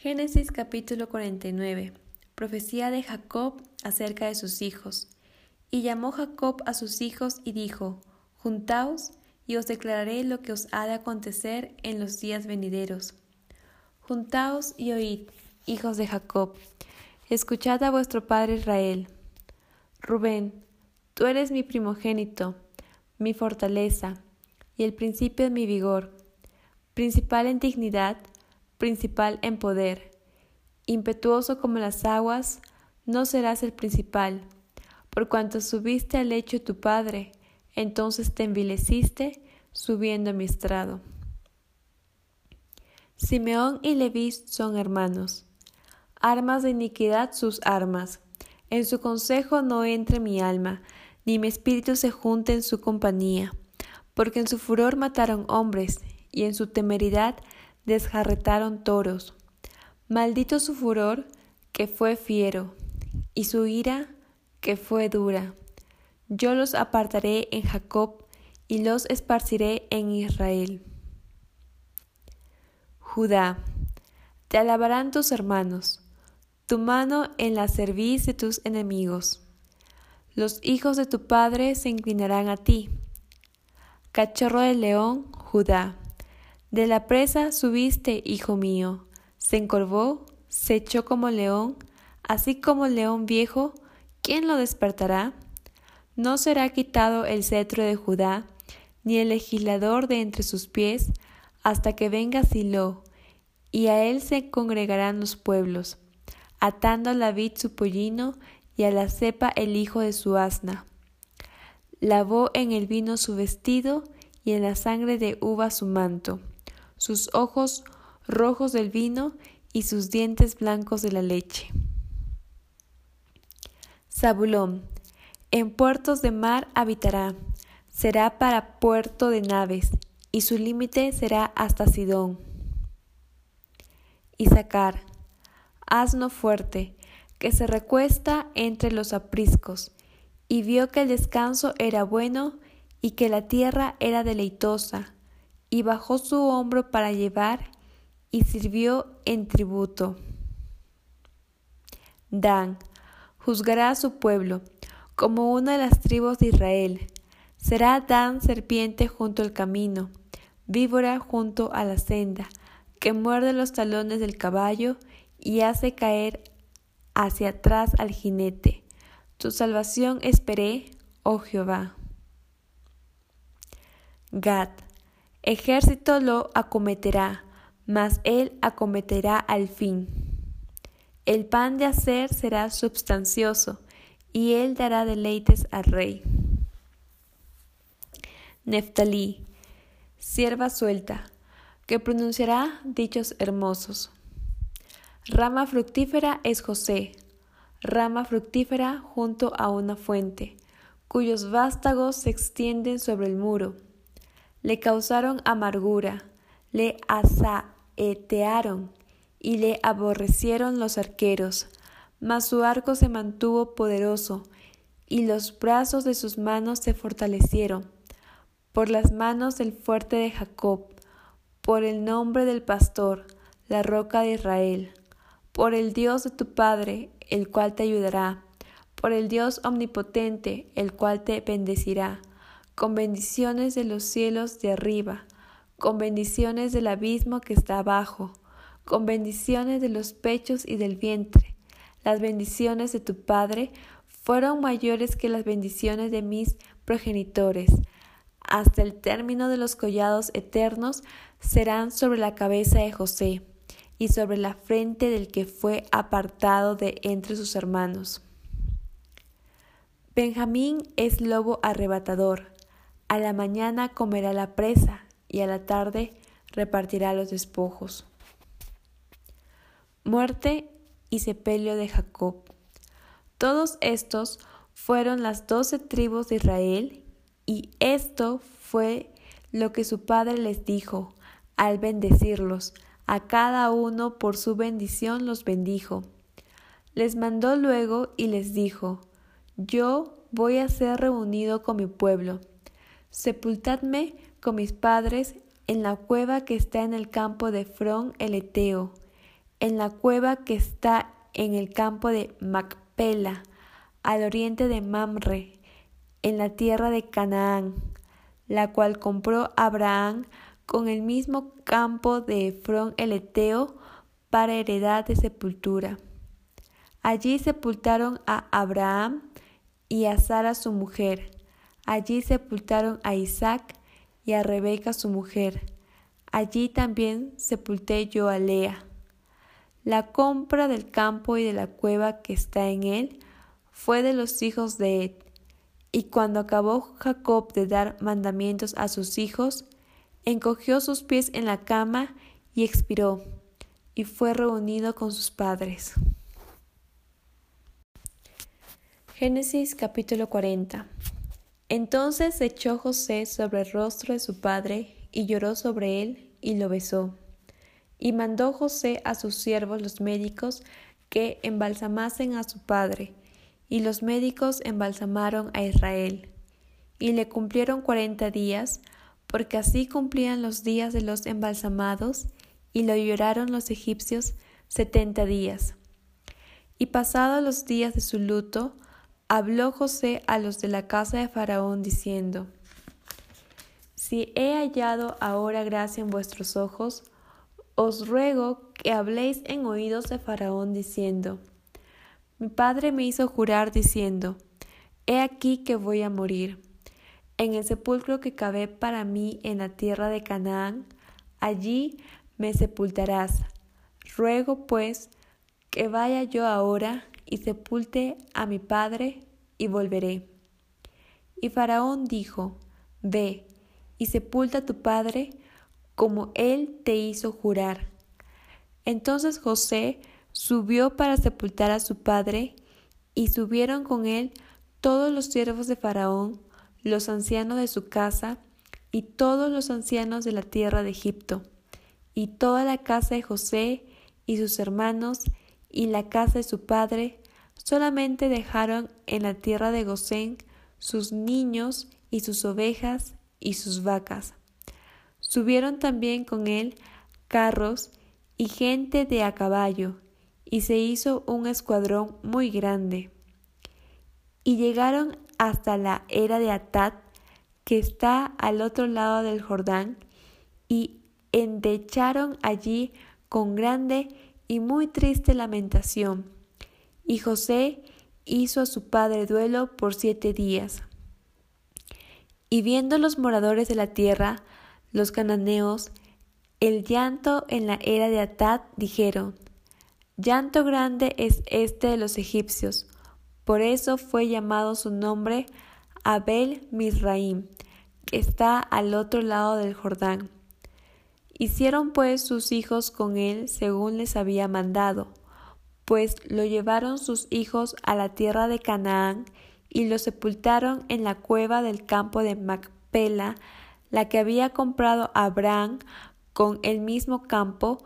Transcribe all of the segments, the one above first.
Génesis capítulo 49. Profecía de Jacob acerca de sus hijos. Y llamó Jacob a sus hijos y dijo, Juntaos y os declararé lo que os ha de acontecer en los días venideros. Juntaos y oíd, hijos de Jacob, escuchad a vuestro padre Israel. Rubén, tú eres mi primogénito, mi fortaleza, y el principio de mi vigor, principal en dignidad, principal en poder. Impetuoso como las aguas, no serás el principal. Por cuanto subiste al lecho de tu padre, entonces te envileciste subiendo a mi estrado. Simeón y Leví son hermanos. Armas de iniquidad sus armas. En su consejo no entre mi alma, ni mi espíritu se junte en su compañía, porque en su furor mataron hombres, y en su temeridad desjarretaron toros. Maldito su furor, que fue fiero, y su ira, que fue dura. Yo los apartaré en Jacob, y los esparciré en Israel. Judá, te alabarán tus hermanos, tu mano en la cerviz de tus enemigos. Los hijos de tu padre se inclinarán a ti. Cachorro del león, Judá. De la presa subiste, hijo mío, se encorvó, se echó como león, así como león viejo, ¿quién lo despertará? No será quitado el cetro de Judá, ni el legislador de entre sus pies, hasta que venga Silo, y a él se congregarán los pueblos, atando a la vid su pollino, y a la cepa el hijo de su asna. Lavó en el vino su vestido, y en la sangre de uva su manto sus ojos rojos del vino y sus dientes blancos de la leche. Zabulón, en puertos de mar habitará, será para puerto de naves, y su límite será hasta Sidón. Isacar, asno fuerte, que se recuesta entre los apriscos, y vio que el descanso era bueno y que la tierra era deleitosa, y bajó su hombro para llevar y sirvió en tributo. Dan juzgará a su pueblo como una de las tribus de Israel. Será Dan serpiente junto al camino, víbora junto a la senda, que muerde los talones del caballo y hace caer hacia atrás al jinete. Tu salvación esperé, oh Jehová. Gad Ejército lo acometerá, mas él acometerá al fin. El pan de hacer será substancioso, y él dará deleites al rey. Neftalí, sierva suelta, que pronunciará dichos hermosos. Rama fructífera es José, rama fructífera junto a una fuente, cuyos vástagos se extienden sobre el muro le causaron amargura, le asaetearon y le aborrecieron los arqueros, mas su arco se mantuvo poderoso, y los brazos de sus manos se fortalecieron, por las manos del fuerte de Jacob, por el nombre del pastor, la roca de Israel, por el Dios de tu Padre, el cual te ayudará, por el Dios omnipotente, el cual te bendecirá con bendiciones de los cielos de arriba, con bendiciones del abismo que está abajo, con bendiciones de los pechos y del vientre. Las bendiciones de tu Padre fueron mayores que las bendiciones de mis progenitores. Hasta el término de los collados eternos serán sobre la cabeza de José y sobre la frente del que fue apartado de entre sus hermanos. Benjamín es lobo arrebatador, a la mañana comerá la presa y a la tarde repartirá los despojos. Muerte y sepelio de Jacob. Todos estos fueron las doce tribus de Israel, y esto fue lo que su padre les dijo al bendecirlos. A cada uno por su bendición los bendijo. Les mandó luego y les dijo, Yo voy a ser reunido con mi pueblo Sepultadme con mis padres en la cueva que está en el campo de Frón el Eteo, en la cueva que está en el campo de Macpela, al oriente de Mamre, en la tierra de Canaán, la cual compró Abraham con el mismo campo de Efrón el Eteo para heredad de sepultura. Allí sepultaron a Abraham y a Sara su mujer. Allí sepultaron a Isaac y a Rebeca su mujer. Allí también sepulté yo a Lea. La compra del campo y de la cueva que está en él fue de los hijos de Ed. Y cuando acabó Jacob de dar mandamientos a sus hijos, encogió sus pies en la cama y expiró, y fue reunido con sus padres. Génesis capítulo 40 Entonces echó José sobre el rostro de su padre, y lloró sobre él, y lo besó. Y mandó José a sus siervos los médicos que embalsamasen a su padre, y los médicos embalsamaron a Israel. Y le cumplieron cuarenta días, porque así cumplían los días de los embalsamados, y lo lloraron los egipcios setenta días. Y pasados los días de su luto, habló José a los de la casa de Faraón, diciendo, Si he hallado ahora gracia en vuestros ojos, os ruego que habléis en oídos de Faraón diciendo, Mi padre me hizo jurar diciendo, He aquí que voy a morir. En el sepulcro que cabe para mí en la tierra de Canaán, allí me sepultarás. Ruego pues que vaya yo ahora y sepulte a mi padre y volveré. Y Faraón dijo, Ve y sepulta a tu padre, como él te hizo jurar. Entonces José subió para sepultar a su padre, y subieron con él todos los siervos de Faraón, los ancianos de su casa, y todos los ancianos de la tierra de Egipto, y toda la casa de José, y sus hermanos, y la casa de su padre, solamente dejaron en la tierra de Gosén sus niños y sus ovejas y sus vacas. Subieron también con él carros y gente de a caballo, y se hizo un escuadrón muy grande. Y llegaron hasta la era de Atat, que está al otro lado del Jordán, y endecharon allí con grande y muy triste lamentación. Y José hizo a su padre duelo por siete días. Y viendo los moradores de la tierra los cananeos, el llanto en la era de Atad, dijeron, Llanto grande es este de los egipcios. Por eso fue llamado su nombre Abel Misraim, que está al otro lado del Jordán. Hicieron pues sus hijos con él según les había mandado, pues lo llevaron sus hijos a la tierra de Canaán y lo sepultaron en la cueva del campo de Macpela, la que había comprado Abraham con el mismo campo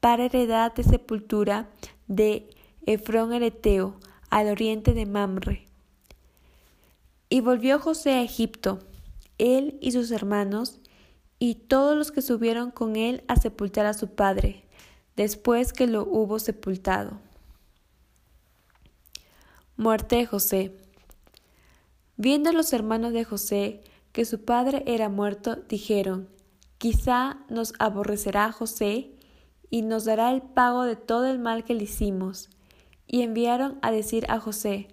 para heredad de sepultura de Efrón Ereteo, al oriente de Mamre. Y volvió José a Egipto, él y sus hermanos, y todos los que subieron con él a sepultar a su padre, después que lo hubo sepultado. Muerte de José. Viendo los hermanos de José que su padre era muerto, dijeron, quizá nos aborrecerá José y nos dará el pago de todo el mal que le hicimos. Y enviaron a decir a José,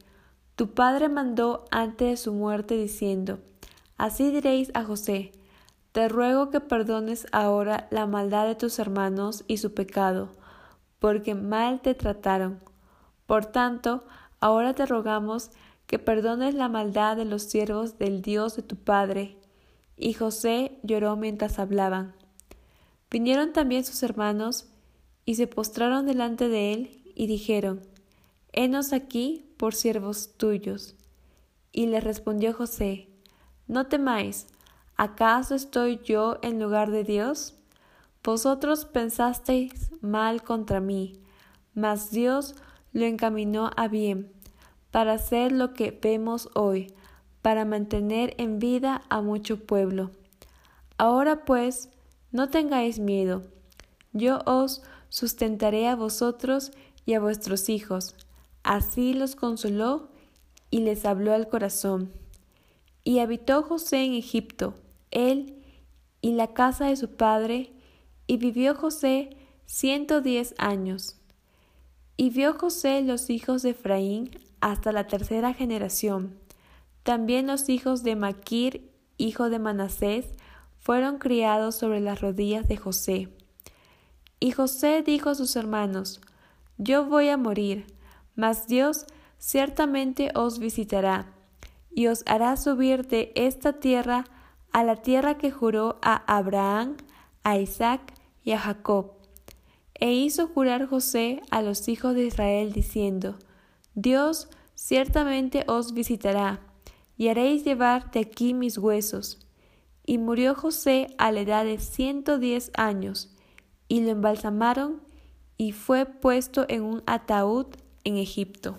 tu padre mandó antes de su muerte diciendo, así diréis a José, te ruego que perdones ahora la maldad de tus hermanos y su pecado, porque mal te trataron. Por tanto, ahora te rogamos que perdones la maldad de los siervos del Dios de tu Padre. Y José lloró mientras hablaban. Vinieron también sus hermanos y se postraron delante de él y dijeron, Henos aquí por siervos tuyos. Y le respondió José, No temáis, ¿acaso estoy yo en lugar de Dios? Vosotros pensasteis mal contra mí, mas Dios lo encaminó a bien para hacer lo que vemos hoy, para mantener en vida a mucho pueblo. Ahora pues, no tengáis miedo, yo os sustentaré a vosotros y a vuestros hijos. Así los consoló y les habló al corazón. Y habitó José en Egipto, él y la casa de su padre, y vivió José ciento diez años. Y vio José los hijos de Efraín hasta la tercera generación. También los hijos de Maquir, hijo de Manasés, fueron criados sobre las rodillas de José. Y José dijo a sus hermanos, Yo voy a morir, mas Dios ciertamente os visitará, y os hará subir de esta tierra a la tierra que juró a Abraham, a Isaac y a Jacob. E hizo jurar José a los hijos de Israel, diciendo, Dios ciertamente os visitará, y haréis llevar de aquí mis huesos. Y murió José a la edad de ciento diez años, y lo embalsamaron, y fue puesto en un ataúd en Egipto.